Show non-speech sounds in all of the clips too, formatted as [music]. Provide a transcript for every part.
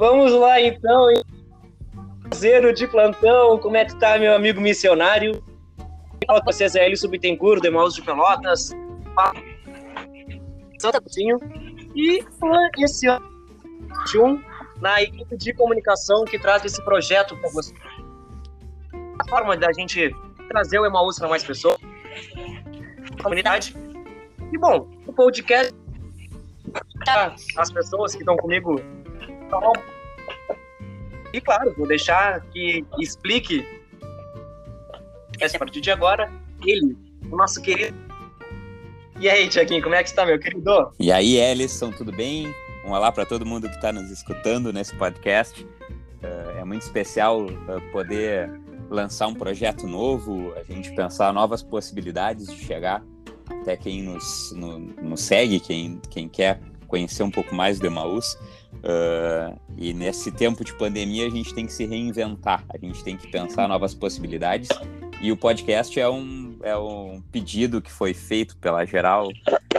Vamos lá então. Zero de plantão, como é que tá, meu amigo missionário? Fala com vocês é Hélio Subtencourt, Demaus de Pelotas. Santa Coutinho. E esse ano na equipe de comunicação que traz esse projeto para você. A forma da gente trazer o Emaús para mais pessoas, comunidade. E bom, o podcast as pessoas que estão comigo e claro, vou deixar que explique a partir de agora ele, o nosso querido. E aí, Tiaguinho, como é que está, meu querido? E aí, Ellison, tudo bem? Um olá para todo mundo que está nos escutando nesse podcast. Uh, é muito especial uh, poder lançar um projeto novo, a gente pensar novas possibilidades de chegar até quem nos, no, nos segue, quem, quem quer conhecer um pouco mais do Emaús. Uh, e nesse tempo de pandemia a gente tem que se reinventar, a gente tem que pensar novas possibilidades. E o podcast é um, é um pedido que foi feito pela Geral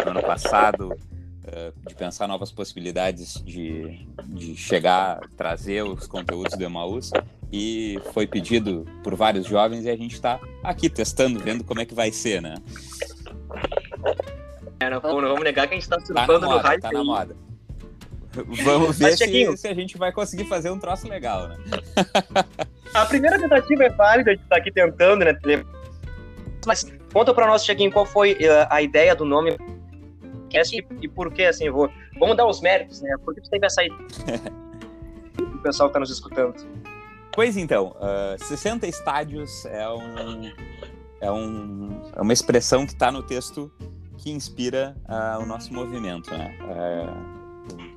no ano passado, uh, de pensar novas possibilidades de, de chegar, trazer os conteúdos do Emaús. E foi pedido por vários jovens e a gente está aqui testando, vendo como é que vai ser, né? É, não, não, vamos negar que a gente está surfando tá no hype. Tá na moda. Vamos ver se, se, a gente vai conseguir fazer um troço legal, né? [laughs] a primeira tentativa é válida, a gente tá aqui tentando, né? Mas conta para nós, Cheguinho, qual foi uh, a ideia do nome e, e por que, assim, vou... Vamos dar os méritos, né? Por que tu teve essa ideia? [laughs] o pessoal que tá nos escutando. Pois então, uh, ah, 60 estádios é, um, é, um, é uma expressão que está no texto que inspira uh, o nosso movimento. Né? Uh,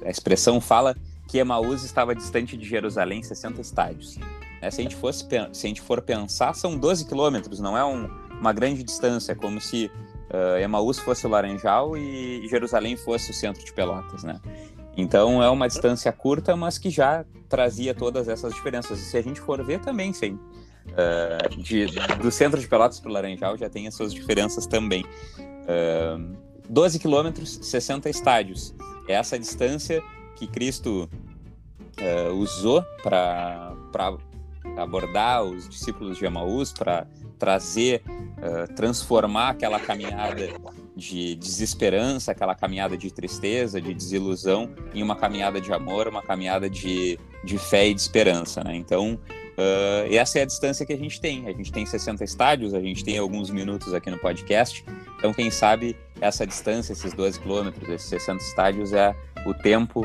a expressão fala que Emaús estava distante de Jerusalém 60 estádios. Né? Se, a gente fosse, se a gente for pensar, são 12 quilômetros, não é um, uma grande distância, é como se uh, Emaús fosse o Laranjal e Jerusalém fosse o centro de Pelotas. Né? Então é uma distância curta, mas que já trazia todas essas diferenças. E se a gente for ver também, sim. Uh, de, do centro de Pelotas para o Laranjal já tem as suas diferenças também. 12 quilômetros, 60 estádios. É essa distância que Cristo uh, usou para abordar os discípulos de Emaús, para trazer, uh, transformar aquela caminhada de desesperança, aquela caminhada de tristeza, de desilusão, em uma caminhada de amor, uma caminhada de, de fé e de esperança. Né? Então, Uh, essa é a distância que a gente tem. A gente tem 60 estádios, a gente tem alguns minutos aqui no podcast. Então, quem sabe essa distância, esses 12 quilômetros, esses 60 estádios, é o tempo,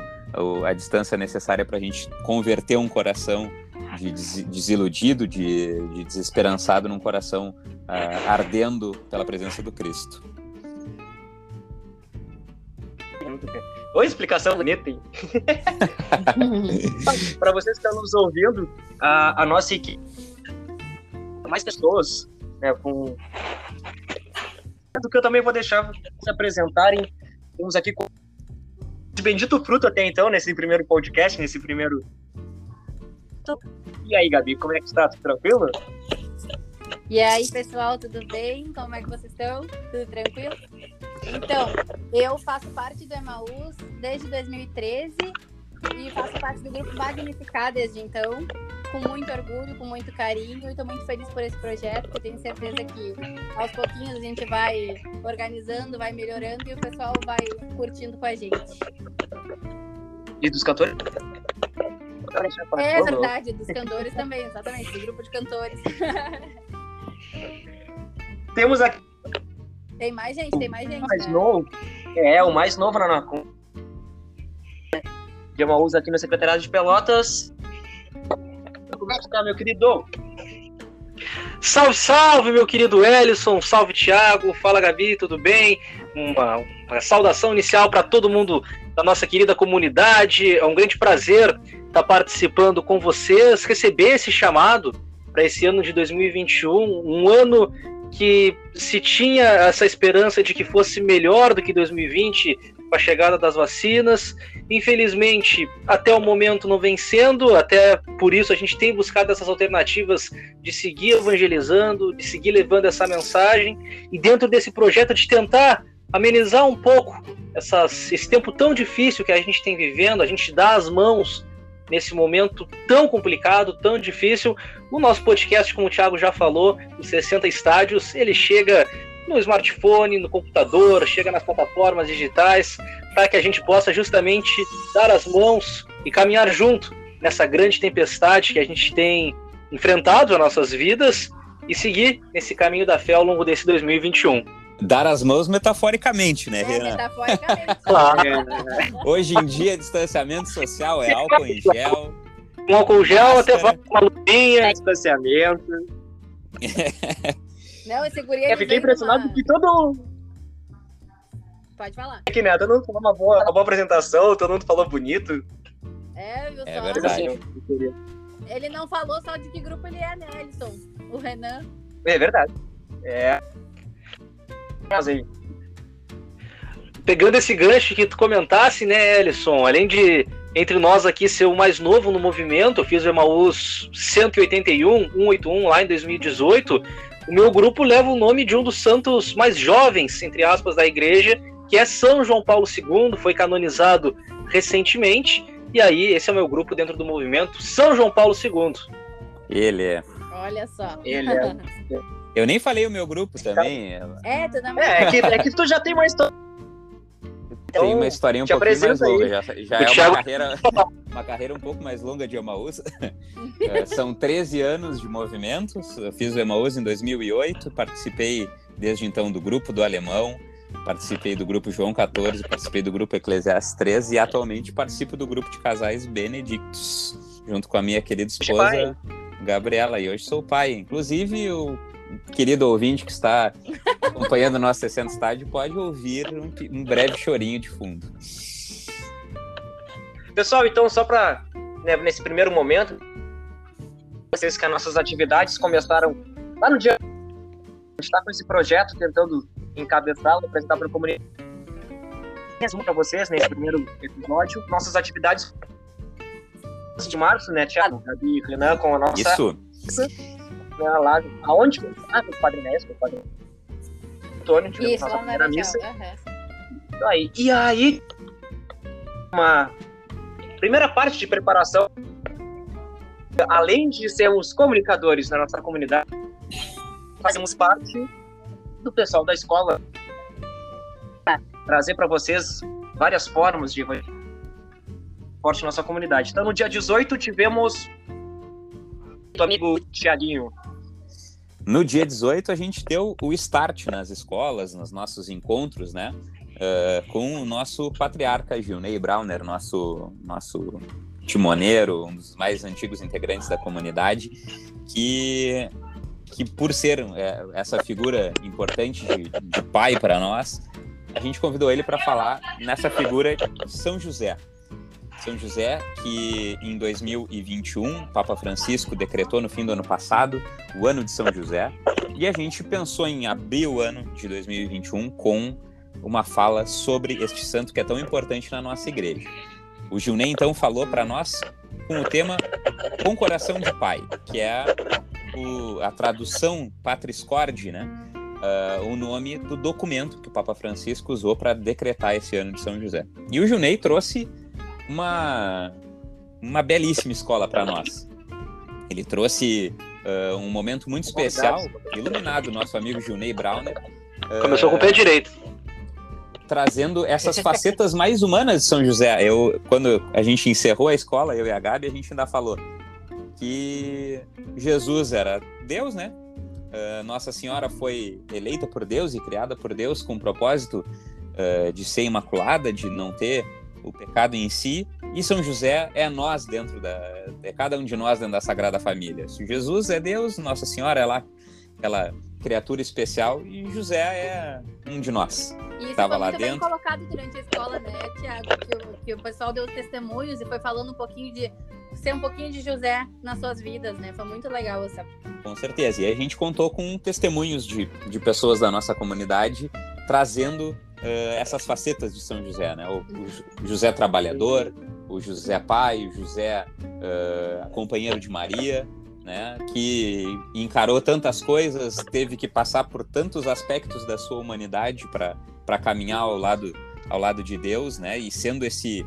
a distância necessária para a gente converter um coração de desiludido, de, de desesperançado, num coração uh, ardendo pela presença do Cristo. Oi, explicação bonita, hein? [laughs] Para vocês que estão nos ouvindo, a, a nossa equipe, mais pessoas, né, com do que eu também vou deixar se apresentarem. Temos aqui com de bendito fruto até então, nesse primeiro podcast, nesse primeiro. E aí, Gabi, como é que está? Tudo tranquilo? E aí, pessoal, tudo bem? Como é que vocês estão? Tudo tranquilo? Então, eu faço parte do Emaús desde 2013 e faço parte do grupo Magnificar desde então, com muito orgulho, com muito carinho e estou muito feliz por esse projeto, porque tenho certeza que aos pouquinhos a gente vai organizando, vai melhorando e o pessoal vai curtindo com a gente. E dos cantores? É verdade, dos cantores também, exatamente, do grupo de cantores. Temos aqui tem mais gente, tem mais gente. mais né? novo. É, o mais novo na Anacom. De uma usa aqui no Secretariado de Pelotas. Como é que tá, meu querido? Salve, salve, meu querido Ellison. Salve, Thiago. Fala, Gabi, tudo bem? Uma, uma saudação inicial para todo mundo da nossa querida comunidade. É um grande prazer estar participando com vocês, receber esse chamado para esse ano de 2021, um ano que se tinha essa esperança de que fosse melhor do que 2020 com a chegada das vacinas. Infelizmente, até o momento não vem sendo, até por isso a gente tem buscado essas alternativas de seguir evangelizando, de seguir levando essa mensagem e dentro desse projeto de tentar amenizar um pouco essas, esse tempo tão difícil que a gente tem vivendo, a gente dá as mãos nesse momento tão complicado, tão difícil. O nosso podcast, como o Thiago já falou, os 60 estádios, ele chega no smartphone, no computador, chega nas plataformas digitais, para que a gente possa justamente dar as mãos e caminhar junto nessa grande tempestade que a gente tem enfrentado nas nossas vidas e seguir nesse caminho da fé ao longo desse 2021. Dar as mãos metaforicamente, né, é, Renan? Metaforicamente. claro. Hoje em dia, distanciamento social é álcool em gel. Um álcool gel, até uma luvinha. Distanciamento. [laughs] Não, esse guri Eu fiquei impressionado uma... que todo Pode falar. É que né, todo mundo falou uma boa, uma boa apresentação, todo mundo falou bonito. É, viu É só? verdade. Ele não falou só de que grupo ele é, né, Alisson? O Renan. É verdade. É. Mas aí. Pegando esse gancho que tu comentasse, né, Ellison, além de entre nós aqui ser o mais novo no movimento, eu fiz o Emaús 181, 181 lá em 2018, o meu grupo leva o nome de um dos santos mais jovens, entre aspas, da igreja, que é São João Paulo II, foi canonizado recentemente, e aí esse é o meu grupo dentro do movimento, São João Paulo II. Ele é. Olha só. Ele é. [laughs] Eu nem falei o meu grupo também. É, tu também. É, é que, é que tu já tem uma história. Tem uma historinha um pouquinho mais aí. longa. Já, já é uma Thiago- carreira, [laughs] uma carreira um pouco mais longa de Emaús. [laughs] É, São 13 anos de movimentos. Eu fiz o Emaús em 2008. Participei desde então do grupo do Alemão. Participei do grupo João 14. Participei do grupo Eclesiastes 13. E atualmente participo do grupo de casais Benedictus. Junto com a minha querida esposa, Gabriela. E hoje sou pai. Inclusive, o querido ouvinte que está acompanhando o nosso 60 estádio pode ouvir um, um breve chorinho de fundo. Pessoal, então, só para nesse primeiro momento, vocês que as nossas atividades começaram lá no dia. A gente está com esse projeto tentando encabeçá-lo, apresentar para a comunidade. Resumo para vocês nesse primeiro episódio. Nossas atividades de março, né, Thiago? Gabi e Renan com a nossa. Isso. Né, lá, aonde? Ah, no Padre Néstor, no Padre Antônio, tivemos Isso, nossa primeira missa. Isso aí. E aí, uma primeira parte de preparação, além de sermos comunicadores na nossa comunidade, fazemos parte do pessoal da escola trazer para vocês várias formas de forte nossa comunidade. Então, no dia 18, tivemos o amigo Tiaguinho. No dia 18, a gente deu o start nas escolas, nos nossos encontros, né? eh, com o nosso patriarca Gilney Browner, nosso, nosso timoneiro, um dos mais antigos integrantes da comunidade, que, que por ser eh, essa figura importante de, de pai para nós, a gente convidou ele para falar nessa figura de São José. São José, que em 2021, Papa Francisco decretou no fim do ano passado o ano de São José, e a gente pensou em abrir o ano de 2021 com uma fala sobre este santo que é tão importante na nossa igreja. O Gilney então falou para nós com o tema Com Coração de Pai, que é o- a tradução Patris Corde, né? Ah, o nome do documento que o Papa Francisco usou para decretar esse ano de São José. E o Gilney trouxe uma, uma belíssima escola para nós. Ele trouxe ah, um momento muito especial, iluminado, nosso amigo Gilney Browner. ah, Começou com o pé direito. trazendo essas facetas mais humanas de São José. Eu, quando a gente encerrou a escola, eu e a Gabi, a gente ainda falou que Jesus era Deus, né? Ah, Nossa Senhora foi eleita por Deus e criada por Deus com o propósito de ser imaculada, de não ter o pecado em si. E São José é nós dentro da, é cada um de nós dentro da Sagrada Família. Se Jesus é Deus, Nossa Senhora é lá aquela criatura especial e José é um de nós. E isso Tava foi lá muito bem colocado durante a escola, né, Tiago? Que, o- que o pessoal deu testemunhos e foi falando um pouquinho de ser um pouquinho de José nas suas vidas, né? Foi muito legal essa. Com certeza. E a gente contou com testemunhos de, de pessoas da nossa comunidade trazendo eh, essas facetas de São José, né? O, o José trabalhador, o José pai, o José eh, companheiro de Maria, né? Que encarou tantas coisas, teve que passar por tantos aspectos da sua humanidade para caminhar ao lado ao lado de Deus, né? E sendo esse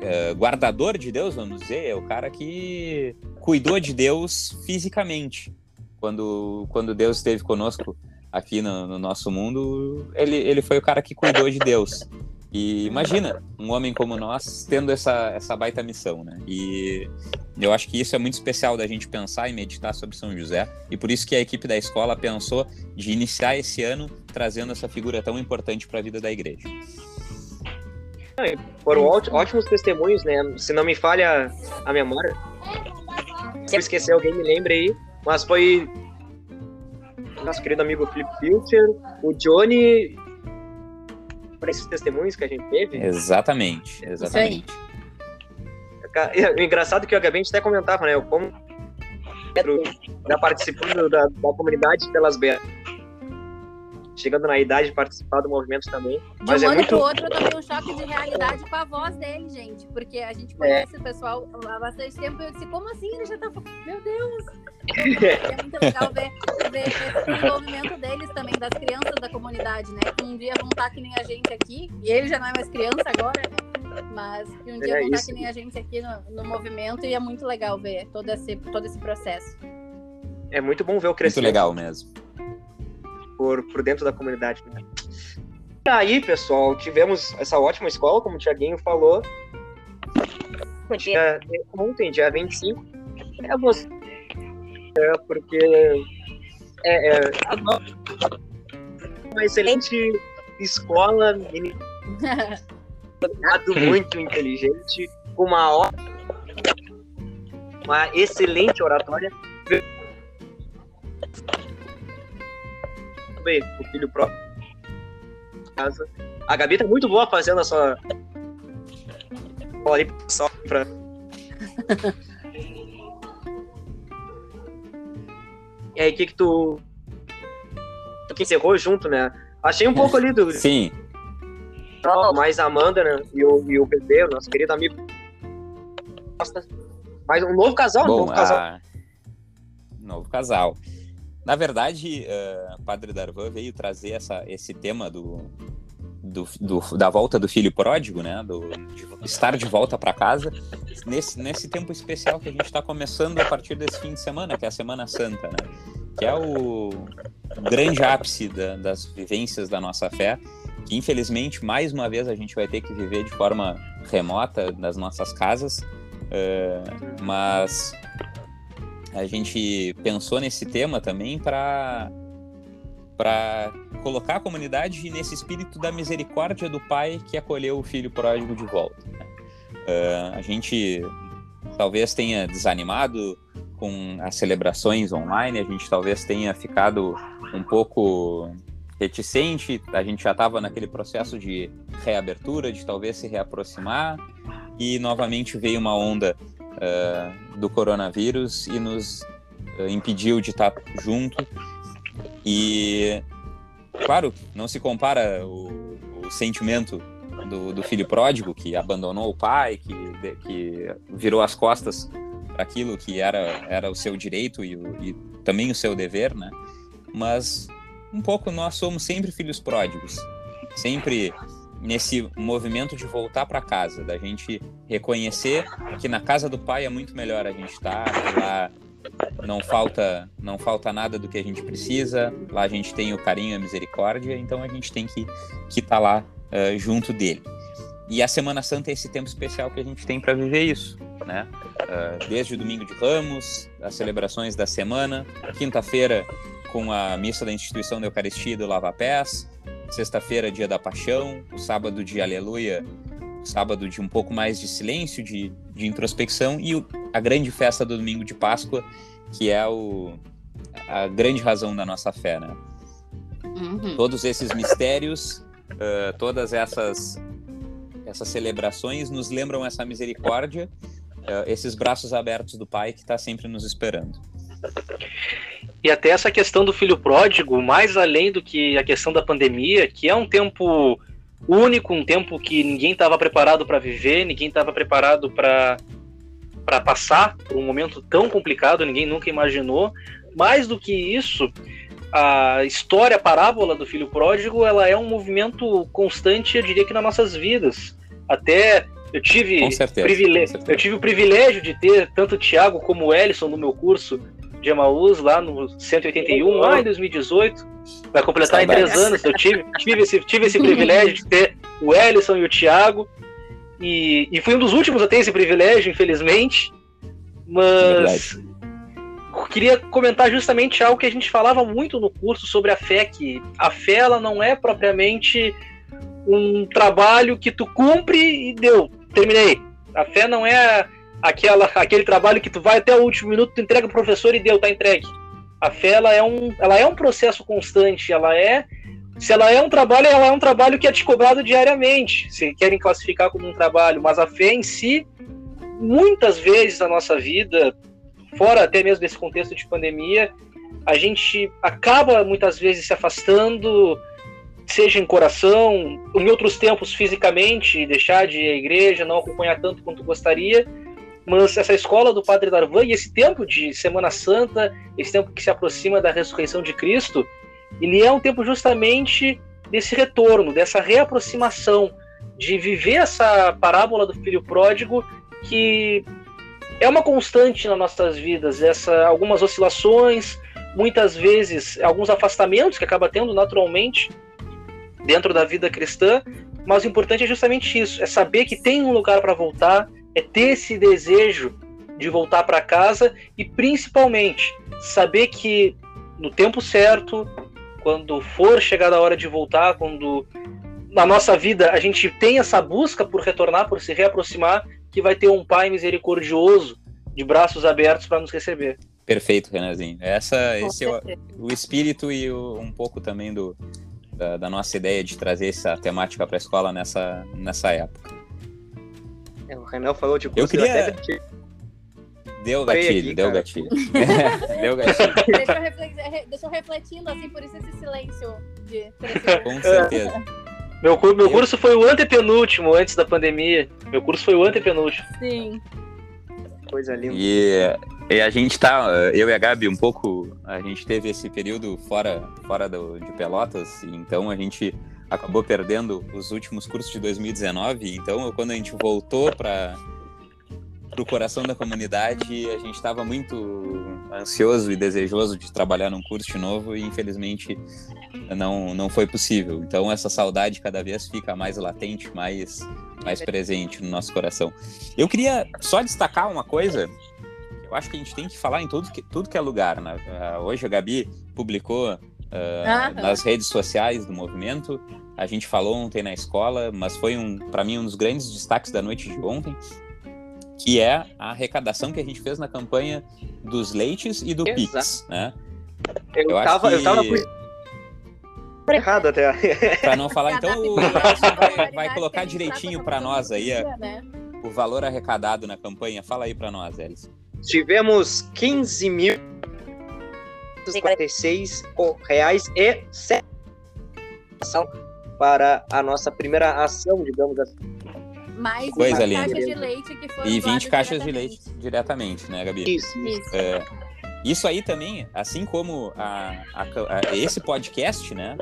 é, guardador de Deus, vamos dizer, é o cara que cuidou de Deus fisicamente. Quando, quando Deus esteve conosco aqui no, no nosso mundo, ele, ele foi o cara que cuidou de Deus. E imagina um homem como nós tendo essa, essa baita missão, né? E eu acho que isso é muito especial da gente pensar e meditar sobre São José. E por isso que a equipe da escola pensou de iniciar esse ano trazendo essa figura tão importante para a vida da igreja. Foram ótimos testemunhos, né? Se não me falha a memória. Se eu esquecer alguém, me lembre aí. Mas foi nosso querido amigo Flip Filter, o Johnny para esses testemunhos que a gente teve. Exatamente, exatamente. O engraçado é que o Gabi a gente até comentava, né? Como já participando da, da comunidade pelas belas chegando na idade de participar do movimento também. De mas um é ano muito... pro outro eu tomei um choque de realidade com a voz dele, gente. Porque a gente conhece é. o pessoal há bastante tempo e eu disse, como assim? Ele já tá. Meu Deus! é muito legal ver, ver esse desenvolvimento deles também, das crianças da comunidade, né? Que um dia vão estar que nem a gente aqui, e ele já não é mais criança agora, né? Mas que um dia é vão estar que nem a gente aqui no, no movimento e é muito legal ver todo esse, todo esse processo. É muito bom ver o crescimento. Muito legal mesmo por, por dentro da comunidade. Né? E aí, pessoal, tivemos essa ótima escola, como o Tiaguinho falou. Dia, ontem, dia 25, é você. É porque é, é uma excelente escola, menino [laughs] muito inteligente, com uma, uma excelente oratória bem, o filho próprio. Casa. A Gabi tá muito boa fazendo a sua. Olha só pra. e aí, o que que tu. que encerrou junto, né? Achei um pouco ali do. Sim. Mais a Amanda, né? E o, e o bebê, o nosso querido amigo. Mas um novo casal, Bom, um novo casal. A... Novo casal. Na verdade, uh, Padre Darvan veio trazer essa, esse tema do, do, do, da volta do filho pródigo, né? Do, estar de volta para casa, nesse, nesse tempo especial que a gente está começando a partir desse fim de semana, que é a Semana Santa, né? Que é o grande ápice da, das vivências da nossa fé, que infelizmente, mais uma vez, a gente vai ter que viver de forma remota nas nossas casas, uh, mas a gente pensou nesse tema também para para colocar a comunidade nesse espírito da misericórdia do pai que acolheu o filho pródigo de volta. Né? Uh, a gente talvez tenha desanimado com as celebrações online, a gente talvez tenha ficado um pouco reticente, a gente já estava naquele processo de reabertura, de talvez se reaproximar, e novamente veio uma onda uh, do coronavírus e nos uh, impediu de estar junto. E, claro, não se compara o, o sentimento do, do, filho pródigo que abandonou o pai, que, que virou as costas para aquilo que era, era o seu direito e, o, e também o seu dever, né? Mas um pouco nós somos sempre filhos pródigos, sempre nesse movimento de voltar para casa, da gente reconhecer que na casa do pai é muito melhor a gente estar, tá, lá não falta não falta nada do que a gente precisa, lá a gente tem o carinho a misericórdia, então a gente tem que que tá lá uh, junto dele. E a Semana Santa é esse tempo especial que a gente tem para viver isso, né? Uh, desde o domingo de Ramos, as celebrações da semana, quinta-feira com a missa da instituição da Eucaristia e do Lava Pés, Sexta-feira, dia da paixão. O sábado de aleluia. sábado de um pouco mais de silêncio, de, de introspecção. E o, a grande festa do domingo de Páscoa, que é o, a grande razão da nossa fé, né? Uhum. Todos esses mistérios, uh, todas essas, essas celebrações nos lembram essa misericórdia, uh, esses braços abertos do Pai que está sempre nos esperando. E até essa questão do filho pródigo, mais além do que a questão da pandemia, que é um tempo único, um tempo que ninguém estava preparado para viver, ninguém estava preparado para para passar por um momento tão complicado, ninguém nunca imaginou. Mais do que isso, a história, a parábola do filho pródigo, ela é um movimento constante, eu diria que nas nossas vidas. Até Eu tive, certeza, eu tive o privilégio de ter tanto o Thiago como o Ellison no meu curso de Emaús, lá no 181, lá em 2018. Vai completar em três anos. Eu tive, tive, esse, tive esse privilégio de ter o Ellison e o Thiago. E, e fui um dos últimos a ter esse privilégio, infelizmente. Mas eu queria comentar justamente algo que a gente falava muito no curso sobre a fé, que a fé ela não é propriamente um trabalho que tu cumpre e deu, terminei. A fé não é aquela, aquele trabalho que tu vai até o último minuto, tu entrega pro professor e deu, tá entregue. A fé ela é um, ela é um processo constante, ela é se ela é um trabalho, ela é um trabalho que é te cobrado diariamente, se querem classificar como um trabalho, mas a fé em si, muitas vezes na nossa vida, fora até mesmo desse contexto de pandemia, a gente acaba muitas vezes se afastando, seja em coração, em outros tempos fisicamente, deixar de ir à igreja, não acompanhar tanto quanto gostaria. Mas essa escola do Padre Darvan e esse tempo de Semana Santa, esse tempo que se aproxima da ressurreição de Cristo, ele é um tempo justamente desse retorno, dessa reaproximação, de viver essa parábola do filho pródigo que é uma constante nas nossas vidas, essa algumas oscilações, muitas vezes alguns afastamentos que acaba tendo naturalmente dentro da vida cristã, mas o importante é justamente isso, é saber que tem um lugar para voltar, é ter esse desejo de voltar para casa e principalmente saber que no tempo certo, quando for chegada a hora de voltar, quando na nossa vida a gente tem essa busca por retornar, por se reaproximar, que vai ter um Pai misericordioso de braços abertos para nos receber. Perfeito, Renanzinho. Essa, esse é o, o espírito e o- um pouco também do, da, da nossa ideia de trazer essa temática para a escola nessa, nessa época. É, O Renan falou de curso, Eu queria- até meti- Deu gatilho, aqui, deu gatilho. [laughs] deu gatilho, [laughs] Deixa eu, refletir, deixa eu refletindo, assim, por isso esse silêncio de com certeza. [laughs] Meu, meu Eu- curso foi o antepenúltimo antes da pandemia. Meu curso foi o antepenúltimo. Sim. coisa linda. E, e a gente tá, eu e a Gabi, um pouco, a gente teve esse período fora, fora do, de Pelotas, então a gente acabou perdendo os últimos cursos de 2019. Então, quando a gente voltou para o coração da comunidade, a gente estava muito ansioso e desejoso de trabalhar num curso de novo e infelizmente não, não foi possível. Então, essa saudade cada vez fica mais latente, mais, mais presente no nosso coração. Eu queria só destacar uma coisa. Eu acho que a gente tem que falar em tudo que, tudo que é lugar. Né? Ah, Hoje a Gabi publicou Aham. nas redes sociais do movimento. A gente falou ontem na escola, mas foi um, para mim um dos grandes destaques da noite de ontem, que é a arrecadação que a gente fez na campanha dos leites e do Exato. Pix, né? Eu, Eu acho tava, eu tava que- errado até. Para não falar, então o [laughs] vai, vai que colocar direitinho para nós aí a- né? o valor arrecadado na campanha. Fala aí para nós, Ellison. Tivemos 15 mil 46 reais e 7 para a nossa primeira ação, digamos assim. Mais Coisa 20 linda. caixas de leite que foram E 20 doadas caixas de leite diretamente, né, Gabi? Isso. Isso. É, isso aí também, assim como a- a- a- esse podcast, né?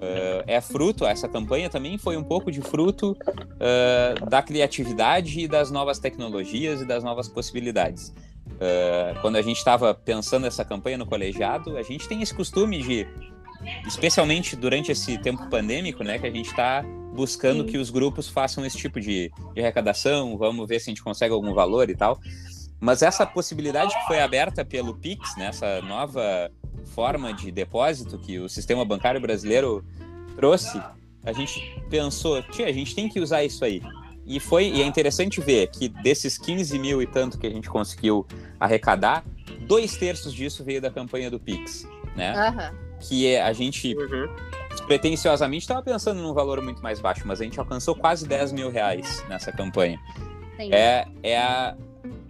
é, é fruto, essa campanha também foi um pouco de fruto é, da criatividade e das novas tecnologias e das novas possibilidades. É, quando a gente estava pensando essa campanha no colegiado, a gente tem esse costume de, especialmente durante esse tempo pandêmico, né, que a gente está buscando Sim. que os grupos façam esse tipo de, de arrecadação, vamos ver se a gente consegue algum valor e tal. Mas essa possibilidade que foi aberta pelo Pix, né, essa nova forma de depósito que o sistema bancário brasileiro trouxe, a gente pensou, tia, a gente tem que usar isso aí. E foi e é interessante ver que desses 15 mil e tanto que a gente conseguiu arrecadar, dois terços disso veio da campanha do Pix, né? Aham. Que é, a gente Uhum. pretensiosamente estava pensando num valor muito mais baixo, mas a gente alcançou quase 10 mil reais nessa campanha. Sim. É, é a,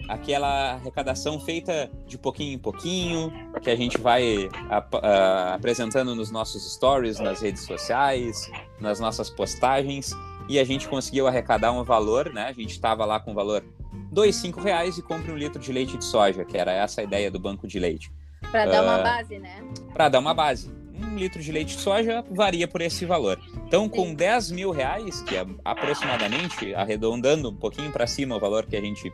aquela arrecadação feita de pouquinho em pouquinho, que a gente vai ap- ah, apresentando nos nossos stories, nas redes sociais, nas nossas postagens, e a gente conseguiu arrecadar um valor, né? A gente estava lá com o valor dois cinco reais e compre um litro de leite de soja, que era essa a ideia do banco de leite, Pra dar uma Ah, base, né? para dar uma base. um litro de leite de soja varia por esse valor. Então, com 10 mil reais, que é aproximadamente, arredondando um pouquinho para cima o valor que a gente,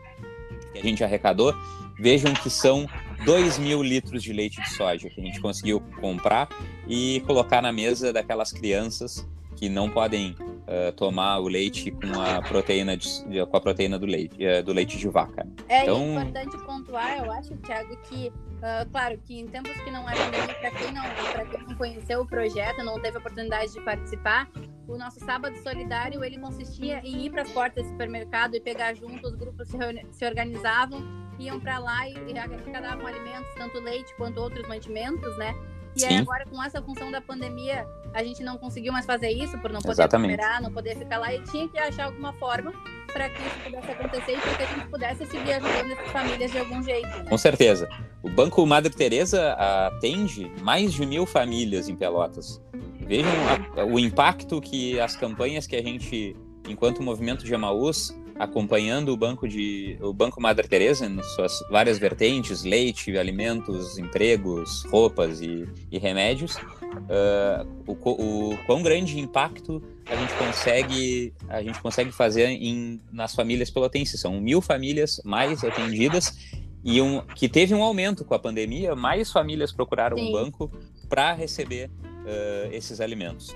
que a gente arrecadou, vejam que são 2 mil litros de leite de soja que a gente conseguiu comprar e colocar na mesa daquelas crianças que não podem uh, tomar o leite com a proteína, de, com a proteína do, leite, uh, do leite de vaca. É então... importante pontuar, eu acho, Thiago, que, uh, claro, que em tempos que não é pandemia, para quem, não, quem não conheceu o projeto, não teve a oportunidade de participar, o nosso sábado solidário ele consistia em ir para as portas do supermercado e pegar junto, os grupos se, se organizavam, iam para lá e, e arrecadavam alimentos, tanto leite quanto outros mantimentos, né? E aí agora com essa função da pandemia, a gente não conseguiu mais fazer isso por não poder Exatamente. esperar, não poder ficar lá e tinha que achar alguma forma para que isso pudesse acontecer e para que a gente pudesse seguir ajudando essas famílias de algum jeito. Né? Com certeza. O Banco Madre Teresa atende mais de mil famílias em Pelotas. Vejam a, o impacto que as campanhas que a gente, enquanto movimento de Emaús, acompanhando o banco de o banco Madre Teresa nas suas várias vertentes leite alimentos empregos roupas e, e remédios uh, o, o quão grande impacto a gente consegue a gente consegue fazer em, nas famílias pelotenses. São mil famílias mais atendidas e um que teve um aumento com a pandemia mais famílias procuraram o um banco para receber uh, esses alimentos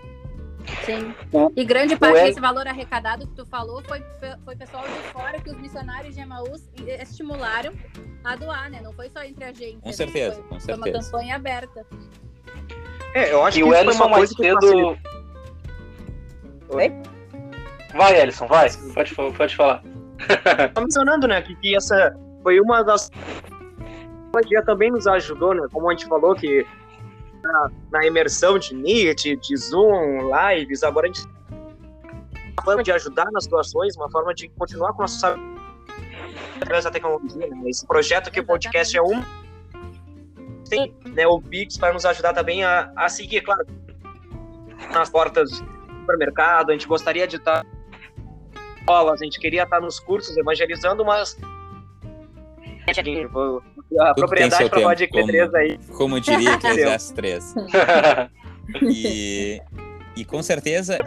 Sim. E grande parte desse valor arrecadado que tu falou foi, foi pessoal de fora que os missionários de Emaús estimularam a doar, né? Não foi só entre a gente. Com né? certeza, foi, com certeza. Foi uma campanha aberta. É, eu acho e que o Ellison mais cedo. Oi? Vai, Ellison, vai. Pode, pode falar. [laughs] Tá mencionando, né, que, que essa foi uma das. dia também nos ajudou, né? Como a gente falou, que na, na imersão de Meet, de Zoom, lives, agora a gente uma forma de ajudar nas situações, uma forma de continuar com a nossa através da tecnologia. Né? Esse projeto aqui, o podcast é um tem né, o Pix para nos ajudar também a, a seguir, claro, nas portas do supermercado. A gente gostaria de estar escolas, a gente queria estar nos cursos evangelizando, mas a Tudo propriedade para falar de Q3 aí. Como diria [laughs] Eclesiastes 3. [laughs] e, e com certeza.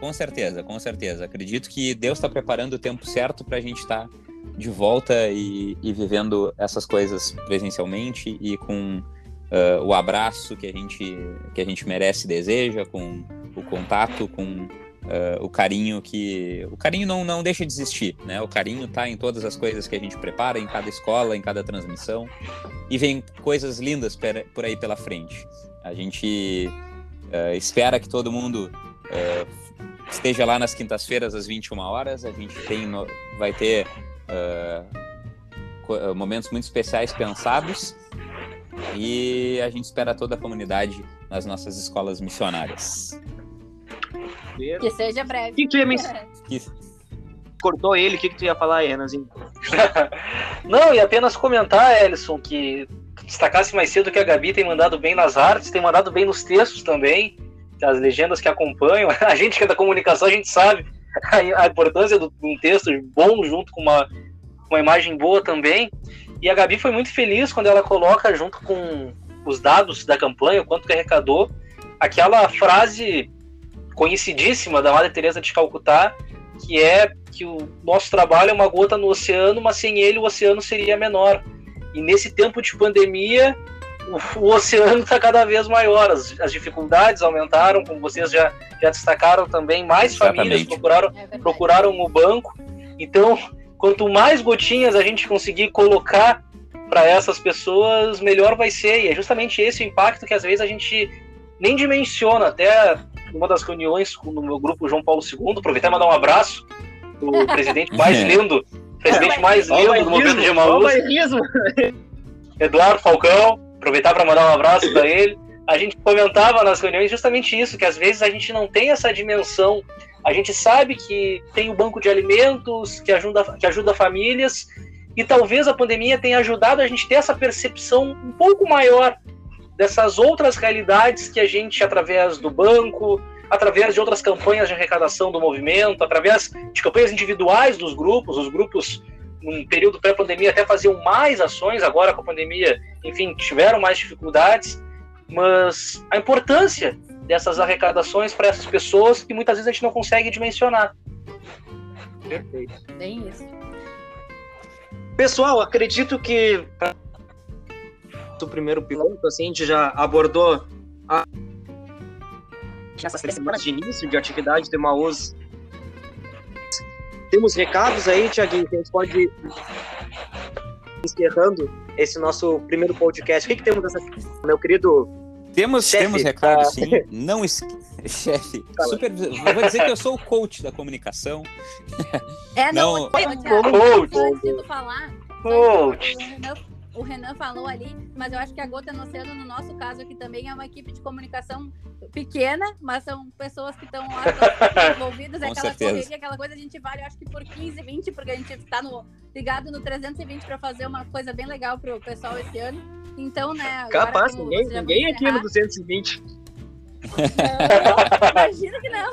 Com certeza, com certeza. Acredito que Deus está preparando o tempo certo para a gente estar tá de volta e, e, vivendo essas coisas presencialmente e com uh, o abraço que a gente que a gente merece e deseja, com o contato, com uh, o carinho que. O carinho não, não deixa de existir, né? O carinho está em todas as coisas que a gente prepara, em cada escola, em cada transmissão. E vem coisas lindas por aí pela frente. A gente uh, espera que todo mundo uh, esteja lá nas quintas-feiras às 21 horas. A gente tem no, vai ter momentos muito especiais pensados. E a gente espera toda a comunidade nas nossas escolas missionárias. Que seja breve. O que, tu ia me... Cortou ele, o que, que tu ia falar aí, Renanzinho? [laughs] Não, e apenas comentar, Ellison, que destacasse mais cedo que a Gabi tem mandado bem nas artes, tem mandado bem nos textos também, as legendas que acompanham. [laughs] A gente que é da comunicação, a gente sabe a, importância de um texto bom junto com uma, uma imagem boa também. E a Gabi foi muito feliz quando ela coloca, junto com os dados da campanha, o quanto que arrecadou, aquela frase conhecidíssima da Madre Teresa de Calcutá, que é que o nosso trabalho é uma gota no oceano, mas sem ele o oceano seria menor. E nesse tempo de pandemia, o, o oceano está cada vez maior, as, as, dificuldades aumentaram, como vocês já, já destacaram também, mais Exatamente. famílias procuraram, é procuraram o banco. Então, quanto mais gotinhas a gente conseguir colocar para essas pessoas, melhor vai ser. E é justamente esse o impacto que às vezes a gente nem dimensiona. Até numa das reuniões no meu grupo João Paulo II, aproveitar e mandar um abraço pro [laughs] presidente mais lindo, presidente mais lindo do movimento de Emaús, Eduardo Falcão, aproveitar para mandar um abraço para ele. A gente comentava nas reuniões justamente isso, que às vezes a gente não tem essa dimensão. A gente sabe que tem o banco de alimentos que ajuda, que ajuda famílias, e talvez a pandemia tenha ajudado a gente ter essa percepção um pouco maior dessas outras realidades que a gente, através do banco, através de outras campanhas de arrecadação do movimento, através de campanhas individuais dos grupos, os grupos, num período pré-pandemia, até faziam mais ações, agora com a pandemia, enfim, tiveram mais dificuldades. mas a importância dessas arrecadações para essas pessoas que muitas vezes a gente não consegue dimensionar. Perfeito. Bem isso. Pessoal, acredito que o primeiro piloto, assim, a gente já abordou a... essas três semanas de início de atividade do Maus. Temos recados aí, Tiaguinho, que a gente pode ir encerrando esse nosso primeiro podcast. O que, que temos dessa meu querido temos, Chefe, temos recado, tá. sim. Não es... [laughs] Chefe, super... eu vou dizer que eu sou o coach da comunicação. É, não, Não. falar, Coach. o Renan, o Renan falou ali, mas eu acho que a Gota no Oceano, no nosso caso aqui também, é uma equipe de comunicação pequena, mas são pessoas que estão lá envolvidas, [laughs] é aquela certeza. correria, aquela coisa, a gente vale, eu acho que por 15, 20, porque a gente está no, ligado no 320 para fazer uma coisa bem legal pro pessoal esse ano. Então, né, agora, Capaz, como ninguém, ninguém aqui no encerrar- 220. Não, imagina que não.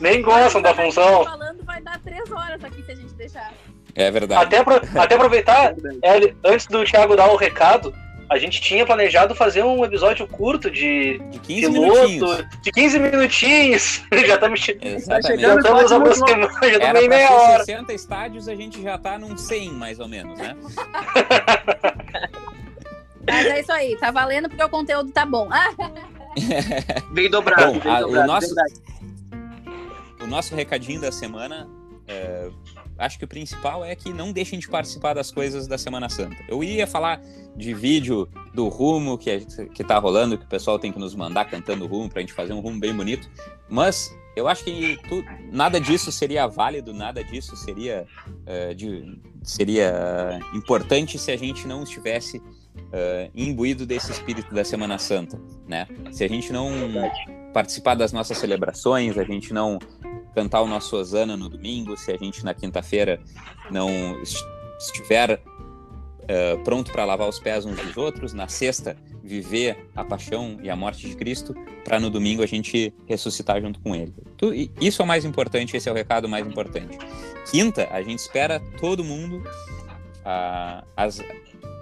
Nem gostam da função. Falando vai dar três horas aqui se a gente deixar. É verdade. Até, apro- [laughs] até aproveitar, é, antes do Thiago dar o recado, a gente tinha planejado fazer um episódio curto de De 15 piloto, minutinhos. de 15 minutinhos. [laughs] já estamos, já Exatamente. chegando estamos quase no aproximando, já estamos em meia hora. 60 estádios, a gente já tá num 100, mais ou menos, né? [laughs] Mas é isso aí, tá valendo porque o conteúdo tá bom. Veio dobrado. Bom, veio a- o dobrado, nosso-. O nosso recadinho da semana, é, acho que o principal é que não deixem de participar das coisas da Semana Santa. Eu ia falar de vídeo do rumo que, a- que tá rolando, que o pessoal tem que nos mandar cantando rumo pra gente fazer um rumo bem bonito, mas eu acho que tu- nada disso seria válido, nada disso seria, é, de- seria importante se a gente não estivesse é, imbuído desse espírito da Semana Santa, né? Se a gente não participar das nossas celebrações, a gente não cantar o nosso Osana no domingo, se a gente na quinta-feira não est- estiver eh, pronto para lavar os pés uns dos outros, na sexta viver a paixão e a morte de Cristo, para no domingo a gente ressuscitar junto com Ele. Isso é o mais importante, esse é o recado mais importante. Quinta, a gente espera todo mundo ah, as-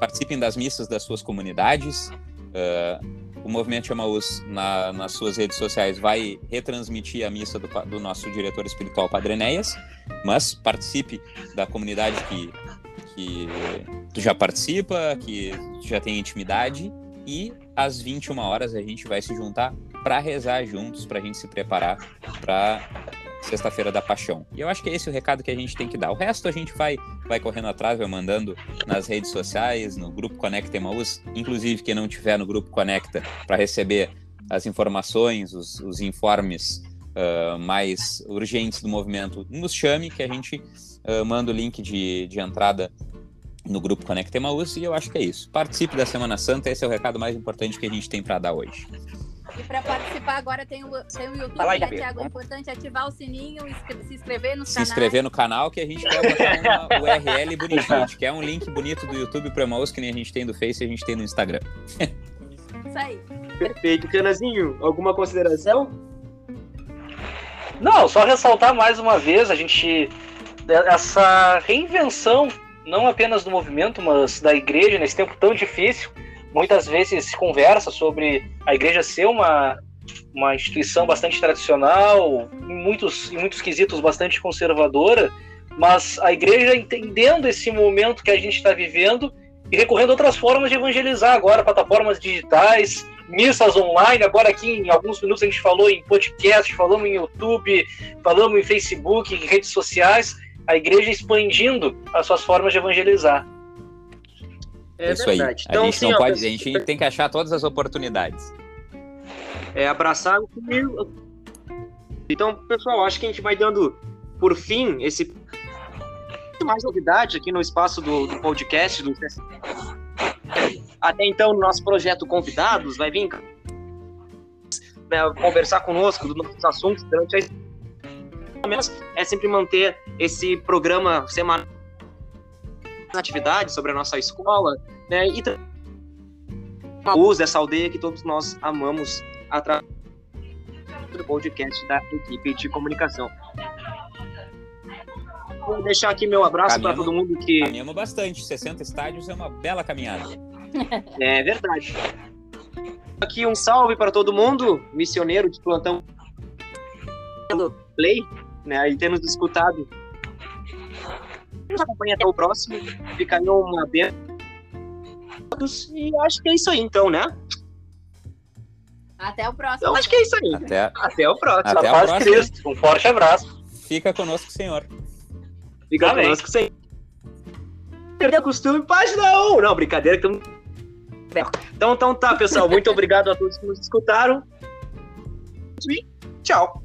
participem das missas das suas comunidades. ah, o Movimento Chamaús, na, nas suas redes sociais, vai retransmitir a missa do, do nosso diretor espiritual, Padre Enéas, mas participe da comunidade que, que já participa, que já tem intimidade, e às 21 horas a gente vai se juntar para rezar juntos, para a gente se preparar para sexta-feira da paixão. E eu acho que é esse o recado que a gente tem que dar. O resto a gente vai, vai correndo atrás, vai mandando nas redes sociais, no grupo Conecta Emaús, inclusive quem não tiver no grupo Conecta para receber as informações, os, os informes ah, mais urgentes do movimento, nos chame que a gente ah, manda o link de, de entrada no grupo Conecta Emaús e eu acho que é isso. Participe da Semana Santa, esse é o recado mais importante que a gente tem para dar hoje. E para participar agora tem o, tem o YouTube, né, Gabi. Thiago? É importante ativar o sininho, se inscrever nos Se canais. inscrever no canal que a gente quer botar uma [laughs] URL bonitinha, a gente quer um link bonito do YouTube para Emaús que nem a gente tem do Face e a gente tem no Instagram. Isso aí. Perfeito. Canazinho, alguma consideração? Não, só ressaltar mais uma vez, a gente. Essa reinvenção, não apenas do movimento, mas da igreja nesse tempo tão difícil. Muitas vezes se conversa sobre a igreja ser uma, uma instituição bastante tradicional, em muitos, em muitos quesitos bastante conservadora, mas a igreja entendendo esse momento que a gente está vivendo e recorrendo a outras formas de evangelizar agora, plataformas digitais, missas online, agora aqui em alguns minutos a gente falou em podcast, falamos em YouTube, falamos em Facebook, em redes sociais, a igreja expandindo as suas formas de evangelizar. É, isso aí. a gente assim, não ó, pode, a gente tem que achar todas as oportunidades. é abraçar o que. Então, pessoal, acho que a gente vai dando por fim esse [laughs] mais novidade aqui no espaço do, do podcast do até então no nosso projeto convidados vai vir né, conversar conosco dos nossos assuntos durante a é sempre manter esse programa semanal atividades sobre a nossa escola né e usa essa aldeia que todos nós amamos através do podcast da equipe de comunicação. Vou deixar aqui meu abraço para todo mundo que Caminhamos bastante, 60 estádios é uma bela caminhada. [laughs] é verdade. Aqui um salve para todo mundo, missioneiro de plantão Play, né? E ter nos escutado. Nos acompanha até o próximo. Fica aí uma benção. E acho que é isso aí, então, né? Até o próximo. Então acho que é isso aí. Até, Até o próximo. Até a paz de próxima. Cristo. Um forte abraço. fica conosco, senhor. Fica Amém. conosco sem. Perder costume, página 1. Não, brincadeira. que eu- Então, então tá, pessoal. Muito [laughs] obrigado a todos que nos escutaram. E tchau.